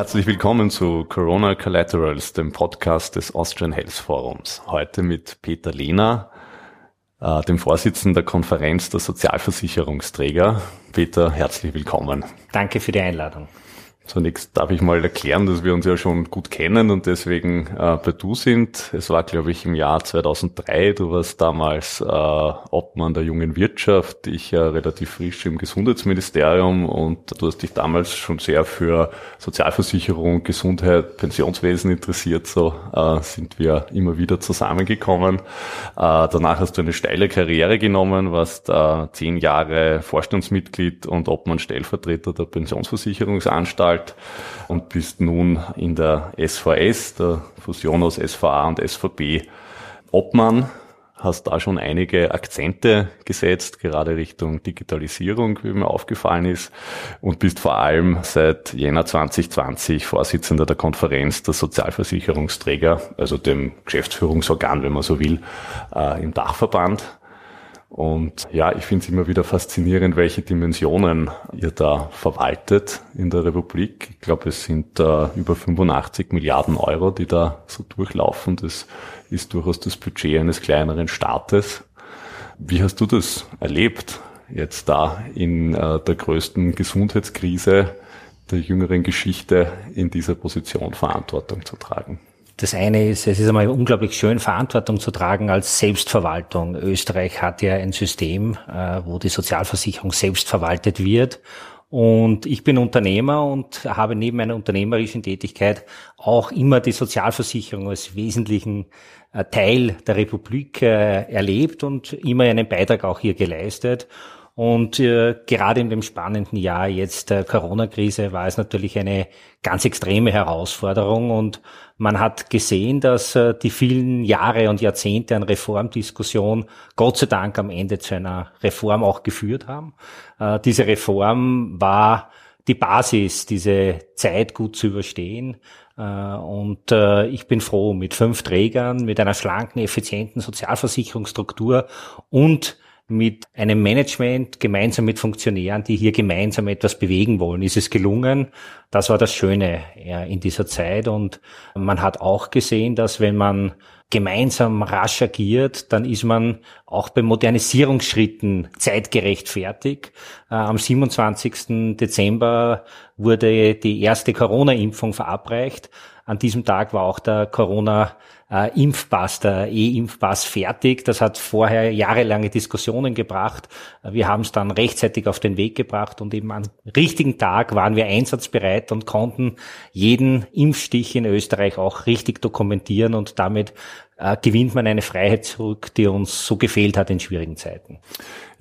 Herzlich willkommen zu Corona Collaterals, dem Podcast des Austrian Health Forums. Heute mit Peter Lehner, äh, dem Vorsitzenden der Konferenz der Sozialversicherungsträger. Peter, herzlich willkommen. Danke für die Einladung. Zunächst darf ich mal erklären, dass wir uns ja schon gut kennen und deswegen äh, bei Du sind. Es war, glaube ich, im Jahr 2003. Du warst damals äh, Obmann der jungen Wirtschaft, ich ja relativ frisch im Gesundheitsministerium und du hast dich damals schon sehr für Sozialversicherung, Gesundheit, Pensionswesen interessiert. So äh, sind wir immer wieder zusammengekommen. Äh, danach hast du eine steile Karriere genommen, warst äh, zehn Jahre Vorstandsmitglied und Obmann Stellvertreter der Pensionsversicherungsanstalt Anwalt und bist nun in der SVS, der Fusion aus SVA und SVB, Obmann. Hast da schon einige Akzente gesetzt, gerade Richtung Digitalisierung, wie mir aufgefallen ist, und bist vor allem seit Jänner 2020 Vorsitzender der Konferenz der Sozialversicherungsträger, also dem Geschäftsführungsorgan, wenn man so will, äh, im Dachverband. Und ja, ich finde es immer wieder faszinierend, welche Dimensionen ihr da verwaltet in der Republik. Ich glaube, es sind äh, über 85 Milliarden Euro, die da so durchlaufen. Das ist durchaus das Budget eines kleineren Staates. Wie hast du das erlebt, jetzt da in äh, der größten Gesundheitskrise der jüngeren Geschichte in dieser Position Verantwortung zu tragen? Das eine ist, es ist einmal unglaublich schön, Verantwortung zu tragen als Selbstverwaltung. Österreich hat ja ein System, äh, wo die Sozialversicherung selbst verwaltet wird. Und ich bin Unternehmer und habe neben meiner unternehmerischen Tätigkeit auch immer die Sozialversicherung als wesentlichen äh, Teil der Republik äh, erlebt und immer einen Beitrag auch hier geleistet. Und äh, gerade in dem spannenden Jahr jetzt der Corona-Krise war es natürlich eine ganz extreme Herausforderung und man hat gesehen, dass äh, die vielen Jahre und Jahrzehnte an Reformdiskussion Gott sei Dank am Ende zu einer Reform auch geführt haben. Äh, diese Reform war die Basis, diese Zeit gut zu überstehen. Äh, und äh, ich bin froh mit fünf Trägern, mit einer schlanken, effizienten Sozialversicherungsstruktur und mit einem Management, gemeinsam mit Funktionären, die hier gemeinsam etwas bewegen wollen. Ist es gelungen? Das war das Schöne in dieser Zeit. Und man hat auch gesehen, dass wenn man gemeinsam rasch agiert, dann ist man auch bei Modernisierungsschritten zeitgerecht fertig. Äh, am 27. Dezember wurde die erste Corona-Impfung verabreicht. An diesem Tag war auch der Corona äh, Impfpass, der E-Impfpass fertig. Das hat vorher jahrelange Diskussionen gebracht. Wir haben es dann rechtzeitig auf den Weg gebracht und eben am richtigen Tag waren wir einsatzbereit und konnten jeden Impfstich in Österreich auch richtig dokumentieren und damit äh, gewinnt man eine Freiheit zurück, die uns so gefehlt hat in schwierigen Zeiten.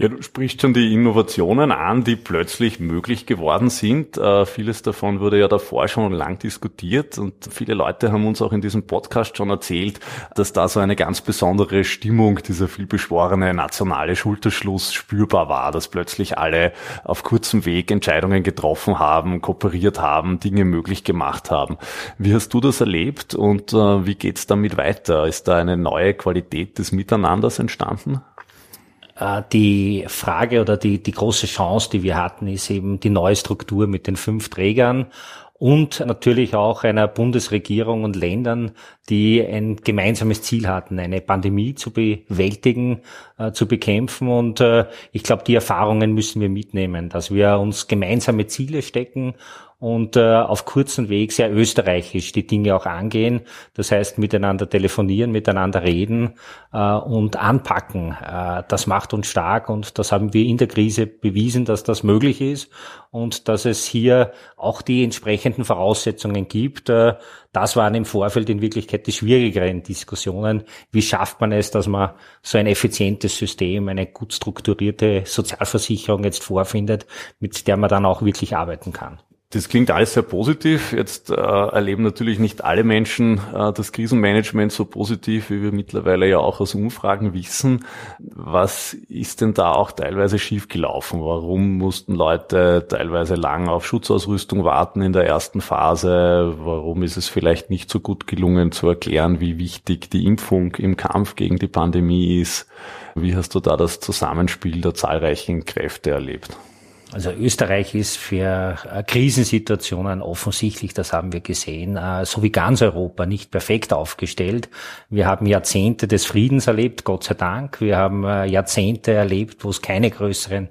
Ja, du sprichst schon die Innovationen an, die plötzlich möglich geworden sind. Äh, vieles davon wurde ja davor schon lang diskutiert und viele Leute haben uns auch in diesem Podcast schon erzählt, dass da so eine ganz besondere Stimmung, dieser vielbeschworene nationale Schulterschluss spürbar war, dass plötzlich alle auf kurzem Weg Entscheidungen getroffen haben, kooperiert haben, Dinge möglich gemacht haben. Wie hast du das erlebt und äh, wie geht's damit weiter? Ist da eine neue Qualität des Miteinanders entstanden? Äh, die Frage oder die, die große Chance, die wir hatten, ist eben die neue Struktur mit den fünf Trägern und natürlich auch einer Bundesregierung und Ländern, die ein gemeinsames Ziel hatten, eine Pandemie zu bewältigen, äh, zu bekämpfen. Und äh, ich glaube, die Erfahrungen müssen wir mitnehmen, dass wir uns gemeinsame Ziele stecken und äh, auf kurzen Weg sehr österreichisch die Dinge auch angehen. Das heißt, miteinander telefonieren, miteinander reden äh, und anpacken. Äh, das macht uns stark und das haben wir in der Krise bewiesen, dass das möglich ist und dass es hier auch die entsprechenden Voraussetzungen gibt. Äh, das waren im Vorfeld in Wirklichkeit die schwierigeren Diskussionen. Wie schafft man es, dass man so ein effizientes System, eine gut strukturierte Sozialversicherung jetzt vorfindet, mit der man dann auch wirklich arbeiten kann? Das klingt alles sehr positiv. Jetzt äh, erleben natürlich nicht alle Menschen äh, das Krisenmanagement so positiv, wie wir mittlerweile ja auch aus Umfragen wissen. Was ist denn da auch teilweise schiefgelaufen? Warum mussten Leute teilweise lang auf Schutzausrüstung warten in der ersten Phase? Warum ist es vielleicht nicht so gut gelungen zu erklären, wie wichtig die Impfung im Kampf gegen die Pandemie ist? Wie hast du da das Zusammenspiel der zahlreichen Kräfte erlebt? Also Österreich ist für äh, Krisensituationen offensichtlich, das haben wir gesehen, äh, so wie ganz Europa nicht perfekt aufgestellt. Wir haben Jahrzehnte des Friedens erlebt, Gott sei Dank. Wir haben äh, Jahrzehnte erlebt, wo es keine größeren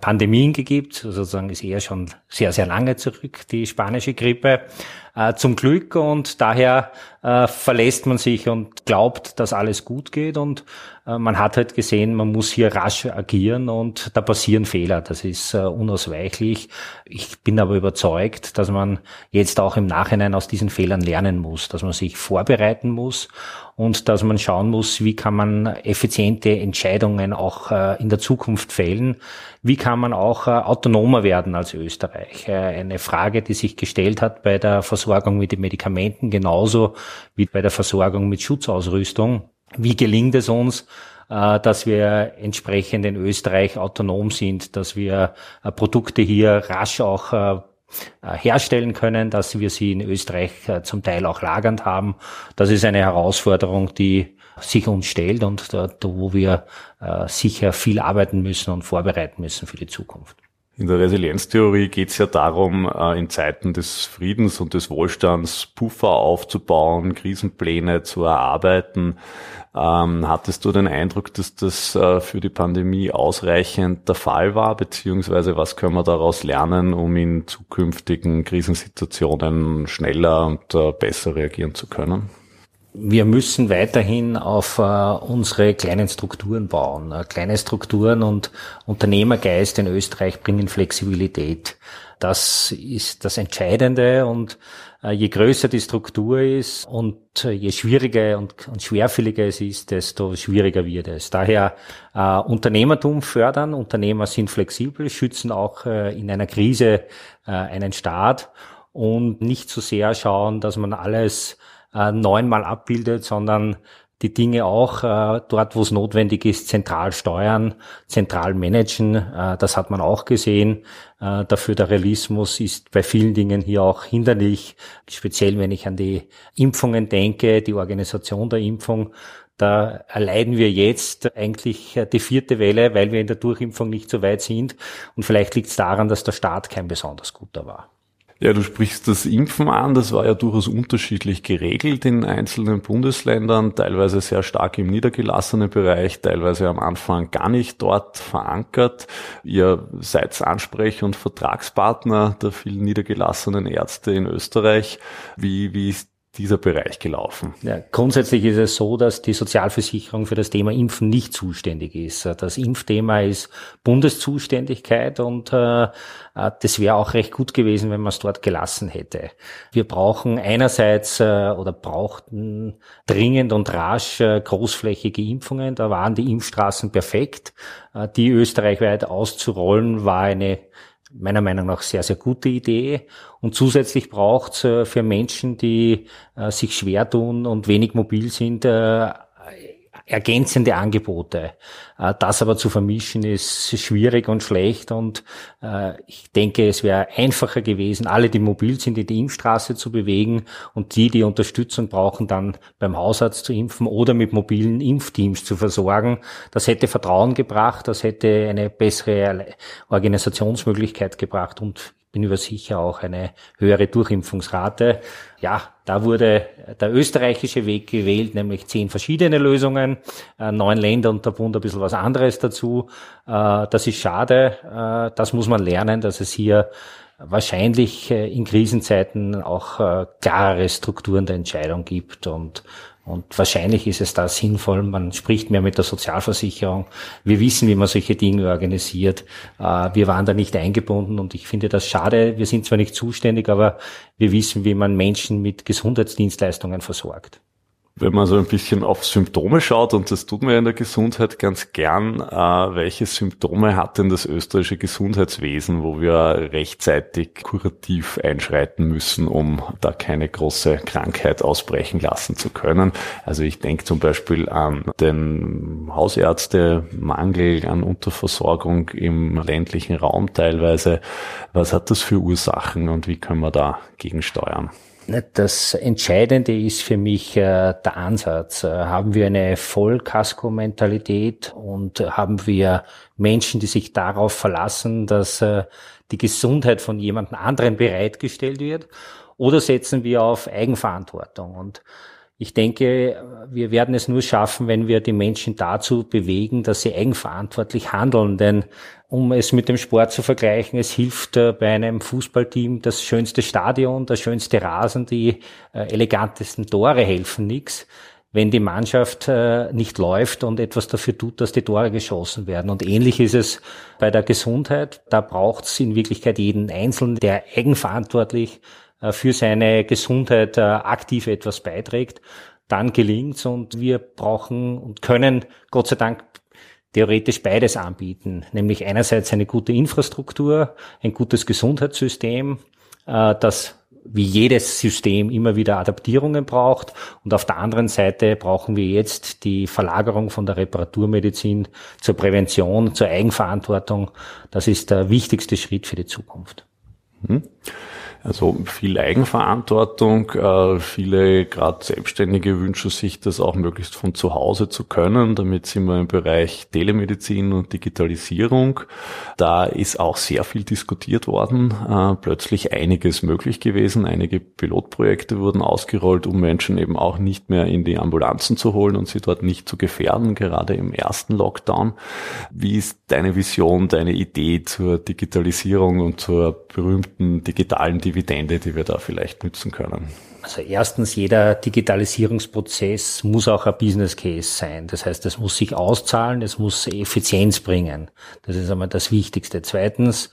Pandemien gibt. Sozusagen ist eher schon sehr, sehr lange zurück, die spanische Grippe. Zum Glück und daher verlässt man sich und glaubt, dass alles gut geht und äh, man hat halt gesehen, man muss hier rasch agieren und da passieren Fehler. Das ist äh, unausweichlich. Ich bin aber überzeugt, dass man jetzt auch im Nachhinein aus diesen Fehlern lernen muss, dass man sich vorbereiten muss und dass man schauen muss, wie kann man effiziente Entscheidungen auch äh, in der Zukunft fällen. Wie kann man auch autonomer werden als Österreich? Eine Frage, die sich gestellt hat bei der Versorgung mit den Medikamenten genauso wie bei der Versorgung mit Schutzausrüstung. Wie gelingt es uns, äh, dass wir entsprechend in Österreich autonom sind, dass wir äh, Produkte hier rasch auch äh, herstellen können, dass wir sie in Österreich zum Teil auch lagernd haben. Das ist eine Herausforderung, die sich uns stellt und wo wir sicher viel arbeiten müssen und vorbereiten müssen für die Zukunft. In der Resilienztheorie geht es ja darum, äh, in Zeiten des Friedens und des Wohlstands Puffer aufzubauen, Krisenpläne zu erarbeiten. Ähm, hattest du den Eindruck, dass das äh, für die Pandemie ausreichend der Fall war, beziehungsweise was können wir daraus lernen, um in zukünftigen Krisensituationen schneller und äh, besser reagieren zu können? Wir müssen weiterhin auf äh, unsere kleinen Strukturen bauen. Äh, kleine Strukturen und Unternehmergeist in Österreich bringen Flexibilität. Das ist das Entscheidende und äh, je größer die Struktur ist und äh, je schwieriger und, und, schwerfälliger es ist, desto schwieriger wird es. Daher äh, Unternehmertum fördern, Unternehmer sind flexibel, schützen auch äh, in einer Krise einen Staat und nicht zu so sehr schauen, dass man alles äh, neunmal abbildet, sondern die Dinge auch äh, dort, wo es notwendig ist, zentral steuern, zentral managen. Äh, das hat man auch gesehen. Äh, der Föderalismus ist bei vielen Dingen hier auch hinderlich, speziell wenn ich an die Impfungen denke, die Organisation der Impfung. Da erleiden wir jetzt eigentlich die vierte Welle, weil wir in der Durchimpfung nicht so weit sind. Und vielleicht liegt es daran, dass der Staat kein besonders guter war. Ja, du sprichst das Impfen an. Das war ja durchaus unterschiedlich geregelt in einzelnen Bundesländern, teilweise sehr stark im niedergelassenen Bereich, teilweise am Anfang gar nicht dort verankert. Ihr seid Ansprech- und Vertragspartner der vielen niedergelassenen Ärzte in Österreich. Wie, wie ist dieser Bereich gelaufen? Ja, grundsätzlich ist es so, dass die Sozialversicherung für das Thema Impfen nicht zuständig ist. Das Impfthema ist Bundeszuständigkeit und äh, das wäre auch recht gut gewesen, wenn man es dort gelassen hätte. Wir brauchen einerseits äh, oder brauchten dringend und rasch äh, großflächige Impfungen. Da waren die Impfstraßen perfekt. Äh, die österreichweit auszurollen war eine meiner Meinung nach sehr, sehr gute Idee. Und zusätzlich braucht es äh, für Menschen, die äh, sich schwer tun und wenig mobil sind, äh, ergänzende Angebote. Äh, das aber zu vermischen ist schwierig und schlecht und äh, ich denke, es wäre einfacher gewesen, alle, die mobil sind, in die Impfstraße zu bewegen und die, die Unterstützung brauchen, dann beim Hausarzt zu impfen oder mit mobilen Impfteams zu versorgen. Das hätte Vertrauen gebracht, das hätte eine bessere Organisationsmöglichkeit gebracht und bin über sicher auch eine höhere Durchimpfungsrate. Ja, da wurde der österreichische Weg gewählt, nämlich zehn verschiedene Lösungen, äh, neun Länder und der Bund ein bisschen was anderes dazu. Äh, das ist schade. Äh, das muss man lernen, dass es hier wahrscheinlich in Krisenzeiten auch klarere Strukturen der Entscheidung gibt und und wahrscheinlich ist es da sinnvoll, man spricht mehr mit der Sozialversicherung. Wir wissen, wie man solche Dinge organisiert. Äh, wir waren da nicht eingebunden und ich finde das schade. Wir sind zwar nicht zuständig, aber wir wissen, wie man Menschen mit Gesundheitsdienstleistungen versorgt. Wenn man so ein bisschen auf Symptome schaut, und das tut man ja in der Gesundheit ganz gern, äh, welche Symptome hat denn das österreichische Gesundheitswesen, wo wir rechtzeitig kurativ einschreiten müssen, um da keine große Krankheit ausbrechen lassen zu können? Also ich denke zum Beispiel an den Hausärztemangel, an Unterversorgung im ländlichen Raum teilweise. Was hat das für Ursachen und wie können wir da gegensteuern? Das Entscheidende ist für mich äh, der Ansatz. Äh, haben wir eine Vollkasko-Mentalität und haben wir Menschen, die sich darauf verlassen, dass äh, die Gesundheit von jemand anderen bereitgestellt wird? Oder setzen wir auf Eigenverantwortung? Und ich denke, wir werden es nur schaffen, wenn wir die Menschen dazu bewegen, dass sie eigenverantwortlich handeln. Denn um es mit dem Sport zu vergleichen, es hilft äh, bei einem Fußballteam das schönste Stadion, der schönste Rasen, die äh, elegantesten Tore helfen nichts, wenn die Mannschaft äh, nicht läuft und etwas dafür tut, dass die Tore geschossen werden. Und ähnlich ist es bei der Gesundheit. Da braucht es in Wirklichkeit jeden Einzelnen, der eigenverantwortlich für seine Gesundheit aktiv etwas beiträgt. Dann gelingt's und wir brauchen und können Gott sei Dank theoretisch beides anbieten, nämlich einerseits eine gute Infrastruktur, ein gutes Gesundheitssystem, äh, das wie jedes System immer wieder Adaptierungen braucht. Und auf der anderen Seite brauchen wir jetzt die Verlagerung von der Reparaturmedizin zur Prävention, zur Eigenverantwortung. Das ist der wichtigste Schritt für die Zukunft. Mhm. Also viel Eigenverantwortung. Äh, viele gerade Selbstständige wünschen sich das auch möglichst von zu Hause zu können. Damit sind wir im Bereich Telemedizin und Digitalisierung. Da ist auch sehr viel diskutiert worden. Äh, plötzlich einiges möglich gewesen. Einige Pilotprojekte wurden ausgerollt, um Menschen eben auch nicht mehr in die Ambulanzen zu holen und sie dort nicht zu gefährden, gerade im ersten Lockdown. Wie ist deine Vision, deine Idee zur Digitalisierung und zur berühmten digitalen Dividende, die wir da vielleicht nützen können? Also erstens, jeder Digitalisierungsprozess muss auch ein Business Case sein. Das heißt, es muss sich auszahlen, es muss Effizienz bringen. Das ist einmal das Wichtigste. Zweitens,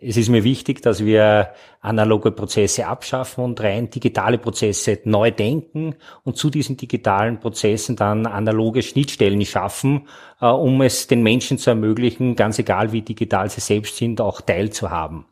es ist mir wichtig, dass wir analoge Prozesse abschaffen und rein digitale Prozesse neu denken und zu diesen digitalen Prozessen dann analoge Schnittstellen schaffen, äh, um es den Menschen zu ermöglichen, ganz egal wie digital sie selbst sind, auch teilzuhaben.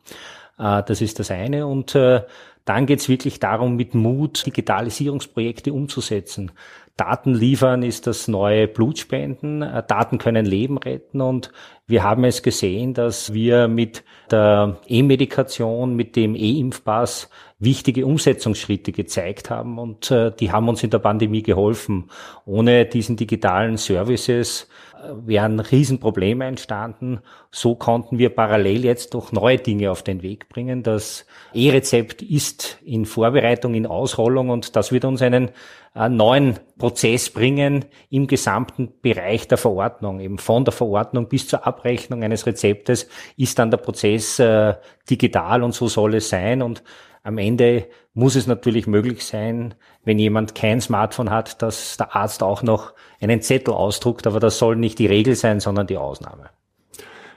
Äh, das ist das eine. Und äh, dann geht es wirklich darum, mit Mut Digitalisierungsprojekte umzusetzen. Daten liefern ist das neue Blutspenden. Äh, Daten können Leben retten und wir haben es gesehen, dass wir mit der E-Medikation, mit dem E-Impfpass wichtige Umsetzungsschritte gezeigt haben und äh, die haben uns in der Pandemie geholfen. Ohne diesen digitalen Services äh, wären Riesenprobleme entstanden. So konnten wir parallel jetzt doch neue Dinge auf den Weg bringen. Das E-Rezept ist in Vorbereitung, in Ausrollung und das wird uns einen äh, neuen Prozess bringen im gesamten Bereich der Verordnung. Eben von der Verordnung bis zur Abrechnung eines Rezeptes ist dann der Prozess äh, digital und so soll es sein. Und am Ende muss es natürlich möglich sein, wenn jemand kein Smartphone hat, dass der Arzt auch noch einen Zettel ausdruckt, aber das soll nicht die Regel sein, sondern die Ausnahme.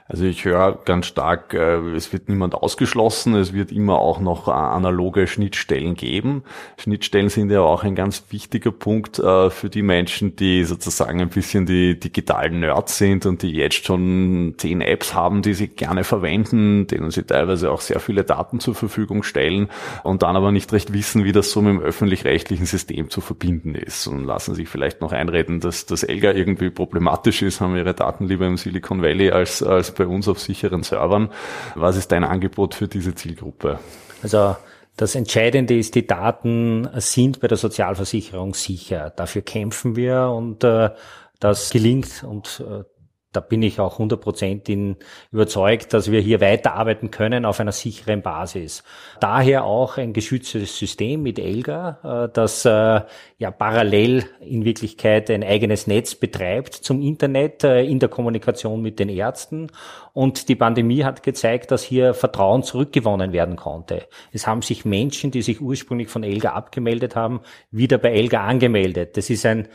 Also ich höre ganz stark, äh, es wird niemand ausgeschlossen, es wird immer auch noch äh, analoge Schnittstellen geben. Schnittstellen sind ja auch ein ganz wichtiger Punkt äh, für die Menschen, die sozusagen ein bisschen die digitalen Nerds sind und die jetzt schon zehn Apps haben, die sie gerne verwenden, denen sie teilweise auch sehr viele Daten zur Verfügung stellen und dann aber nicht recht wissen, wie das so mit dem öffentlich-rechtlichen System zu verbinden ist und lassen sich vielleicht noch einreden, dass das Elga irgendwie problematisch ist, haben ihre Daten lieber im Silicon Valley als, als bei uns auf sicheren Servern. Was ist dein Angebot für diese Zielgruppe? Also das Entscheidende ist, die Daten sind bei der Sozialversicherung sicher. Dafür kämpfen wir und äh, das gelingt und äh, da bin ich auch 100% überzeugt, dass wir hier weiterarbeiten können auf einer sicheren Basis. Daher auch ein geschütztes System mit Elga, äh, das äh, ja parallel in Wirklichkeit ein eigenes Netz betreibt zum Internet äh, in der Kommunikation mit den Ärzten. Und die Pandemie hat gezeigt, dass hier Vertrauen zurückgewonnen werden konnte. Es haben sich Menschen, die sich ursprünglich von Elga abgemeldet haben, wieder bei Elga angemeldet. Das ist ein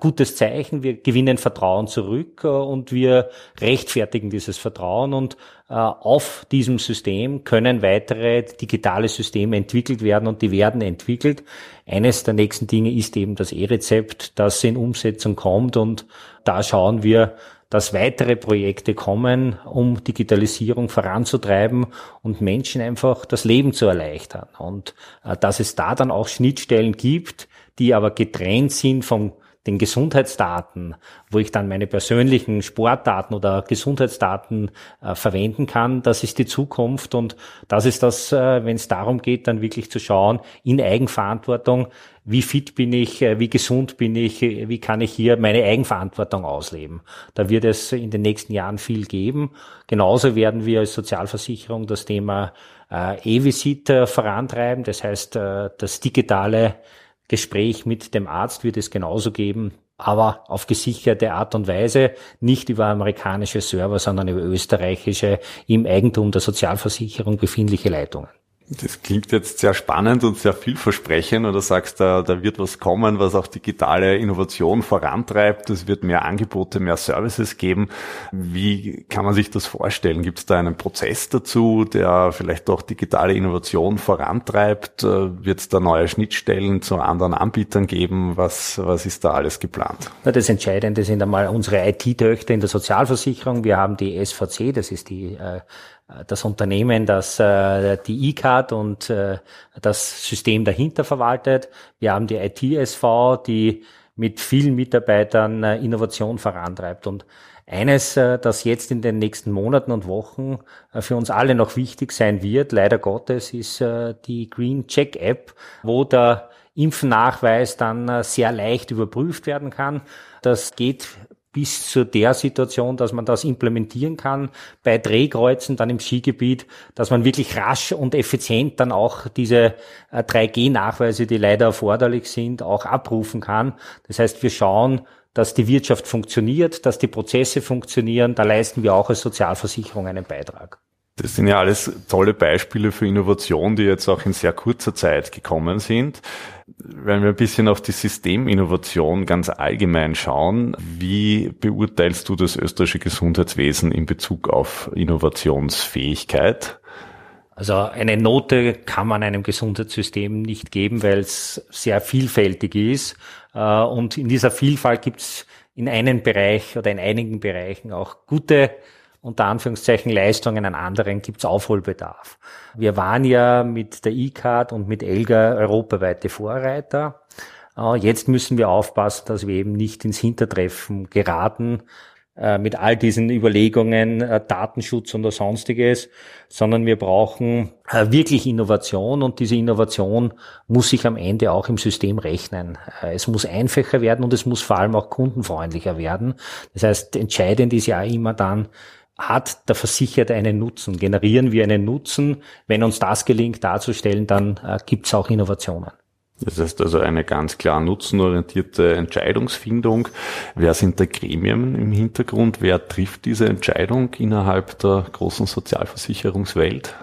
gutes Zeichen. Wir gewinnen Vertrauen zurück und wir rechtfertigen dieses Vertrauen und äh, auf diesem System können weitere digitale Systeme entwickelt werden und die werden entwickelt. Eines der nächsten Dinge ist eben das E-Rezept, das in Umsetzung kommt und da schauen wir, dass weitere Projekte kommen, um Digitalisierung voranzutreiben und Menschen einfach das Leben zu erleichtern. Und äh, dass es da dann auch Schnittstellen gibt, die aber getrennt sind vom den Gesundheitsdaten, wo ich dann meine persönlichen Sportdaten oder Gesundheitsdaten äh, verwenden kann, das ist die Zukunft und das ist das, äh, wenn es darum geht, dann wirklich zu schauen, in Eigenverantwortung, wie fit bin ich, äh, wie gesund bin ich, äh, wie kann ich hier meine Eigenverantwortung ausleben. Da wird es in den nächsten Jahren viel geben. Genauso werden wir als Sozialversicherung das Thema äh, E-Visit vorantreiben, das heißt das digitale Gespräch mit dem Arzt wird es genauso geben, aber auf gesicherte Art und Weise, nicht über amerikanische Server, sondern über österreichische im Eigentum der Sozialversicherung befindliche Leitungen. Das klingt jetzt sehr spannend und sehr vielversprechend. Oder sagst da, da wird was kommen, was auch digitale Innovation vorantreibt. Es wird mehr Angebote, mehr Services geben. Wie kann man sich das vorstellen? Gibt es da einen Prozess dazu, der vielleicht auch digitale Innovation vorantreibt? Wird es da neue Schnittstellen zu anderen Anbietern geben? Was, was ist da alles geplant? Das Entscheidende sind einmal unsere IT-Töchter in der Sozialversicherung. Wir haben die SVC, das ist die äh, das Unternehmen, das äh, die E-Card und äh, das System dahinter verwaltet. Wir haben die ITSV, die mit vielen Mitarbeitern äh, Innovation vorantreibt. Und eines, äh, das jetzt in den nächsten Monaten und Wochen äh, für uns alle noch wichtig sein wird, leider Gottes, ist äh, die Green Check App, wo der Impfnachweis dann äh, sehr leicht überprüft werden kann. Das geht bis zu der Situation, dass man das implementieren kann bei Drehkreuzen dann im Skigebiet, dass man wirklich rasch und effizient dann auch diese 3G-Nachweise, äh, die leider erforderlich sind, auch abrufen kann. Das heißt, wir schauen, dass die Wirtschaft funktioniert, dass die Prozesse funktionieren. Da leisten wir auch als Sozialversicherung einen Beitrag. Das sind ja alles tolle Beispiele für Innovation, die jetzt auch in sehr kurzer Zeit gekommen sind. Wenn wir ein bisschen auf die Systeminnovation ganz allgemein schauen, wie beurteilst du das österreichische Gesundheitswesen in Bezug auf Innovationsfähigkeit? Also eine Note kann man einem Gesundheitssystem nicht geben, weil es sehr vielfältig ist. Äh, und in dieser Vielfalt gibt es in einem Bereich oder in einigen Bereichen auch gute unter Anführungszeichen Leistungen, an anderen gibt's Aufholbedarf. Wir waren ja mit der E-Card und mit Elga europaweite Vorreiter. Äh, jetzt müssen wir aufpassen, dass wir eben nicht ins Hintertreffen geraten äh, mit all diesen Überlegungen, äh, Datenschutz und sonstiges, sondern wir brauchen wirklich Innovation und diese Innovation muss sich am Ende auch im System rechnen. Es muss einfacher werden und es muss vor allem auch kundenfreundlicher werden. Das heißt, entscheidend ist ja immer dann, hat der Versicherte einen Nutzen? Generieren wir einen Nutzen? Wenn uns das gelingt darzustellen, dann äh, gibt es auch Innovationen. Das heißt also eine ganz klar nutzenorientierte Entscheidungsfindung. Wer sind da Gremien im Hintergrund? Wer trifft diese Entscheidung innerhalb der großen Sozialversicherungswelt?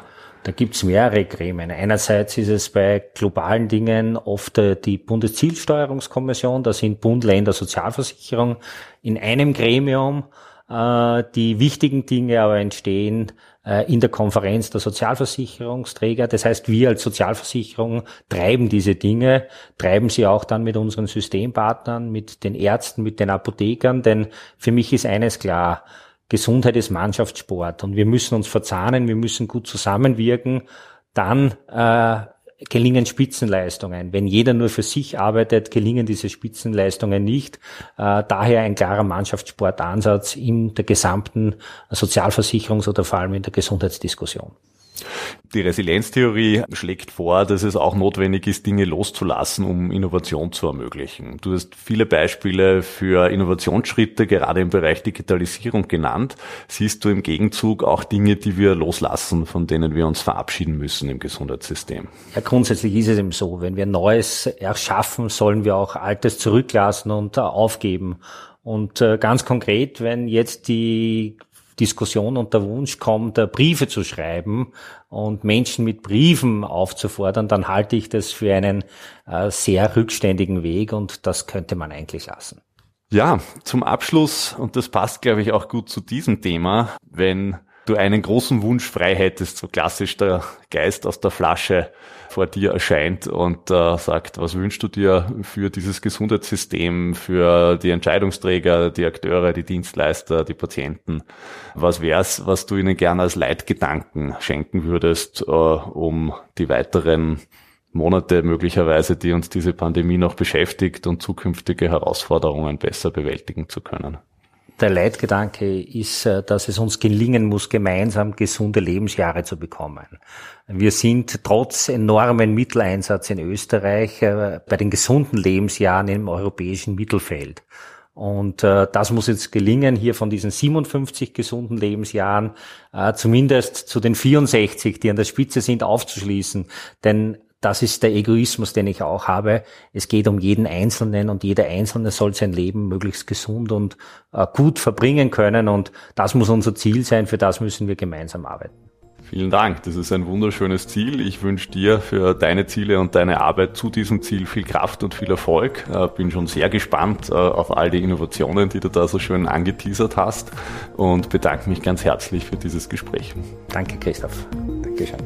Da gibt's mehrere Gremien. Einerseits ist es bei globalen Dingen oft äh, die Bundeszielsteuerungskommission, da sind Bund, Länder, Sozialversicherung in einem Gremium die wichtigen Dinge aber entstehen äh, in der Konferenz der Sozialversicherungsträger. Das heißt, wir als Sozialversicherung treiben diese Dinge, treiben sie auch dann mit unseren Systempartnern, mit den Ärzten, mit den Apothekern, denn für mich ist eines klar, Gesundheit ist Mannschaftssport und wir müssen uns verzahnen, wir müssen gut zusammenwirken, dann äh, gelingen Spitzenleistungen. Wenn jeder nur für sich arbeitet, gelingen diese Spitzenleistungen nicht. Äh, daher ein klarer Mannschaftssportansatz in der gesamten Sozialversicherungs- oder vor allem in der Gesundheitsdiskussion. Die Resilienztheorie schlägt vor, dass es auch notwendig ist, Dinge loszulassen, um Innovation zu ermöglichen. Du hast viele Beispiele für Innovationsschritte gerade im Bereich Digitalisierung genannt. Siehst du im Gegenzug auch Dinge, die wir loslassen, von denen wir uns verabschieden müssen im Gesundheitssystem? Ja, grundsätzlich ist es eben so. Wenn wir Neues erschaffen, sollen wir auch Altes zurücklassen und aufgeben. Und äh, ganz konkret, wenn jetzt die Diskussion und der Wunsch kommt, Briefe zu schreiben und Menschen mit Briefen aufzufordern, dann halte ich das für einen äh, sehr rückständigen Weg und das könnte man eigentlich lassen. Ja, zum Abschluss, und das passt, glaube ich, auch gut zu diesem Thema, wenn du einen großen Wunsch frei hättest, so klassisch der Geist aus der Flasche vor dir erscheint und äh, sagt, was wünschst du dir für dieses Gesundheitssystem, für die Entscheidungsträger, die Akteure, die Dienstleister, die Patienten? Was wär's, was du ihnen gerne als Leitgedanken schenken würdest, äh, um die weiteren Monate möglicherweise, die uns diese Pandemie noch beschäftigt und zukünftige Herausforderungen besser bewältigen zu können? Der Leitgedanke ist, äh, dass es uns gelingen muss, gemeinsam gesunde Lebensjahre zu bekommen. Wir sind trotz enormen Mitteleinsatz in Österreich äh, bei den gesunden Lebensjahren im europäischen Mittelfeld. Und äh, das muss jetzt gelingen, hier von diesen 57 gesunden Lebensjahren äh, zumindest zu den 64, die an der Spitze sind, aufzuschließen. Denn das ist der Egoismus, den ich auch habe. Es geht um jeden Einzelnen und jeder Einzelne soll sein Leben möglichst gesund und äh, gut verbringen können. Und das muss unser Ziel sein. Für das müssen wir gemeinsam arbeiten. Vielen Dank. Das ist ein wunderschönes Ziel. Ich wünsche dir für deine Ziele und deine Arbeit zu diesem Ziel viel Kraft und viel Erfolg. Äh, bin schon sehr gespannt äh, auf all die Innovationen, die du da so schön angeteasert hast und bedanke mich ganz herzlich für dieses Gespräch. Danke, Christoph. Dankeschön.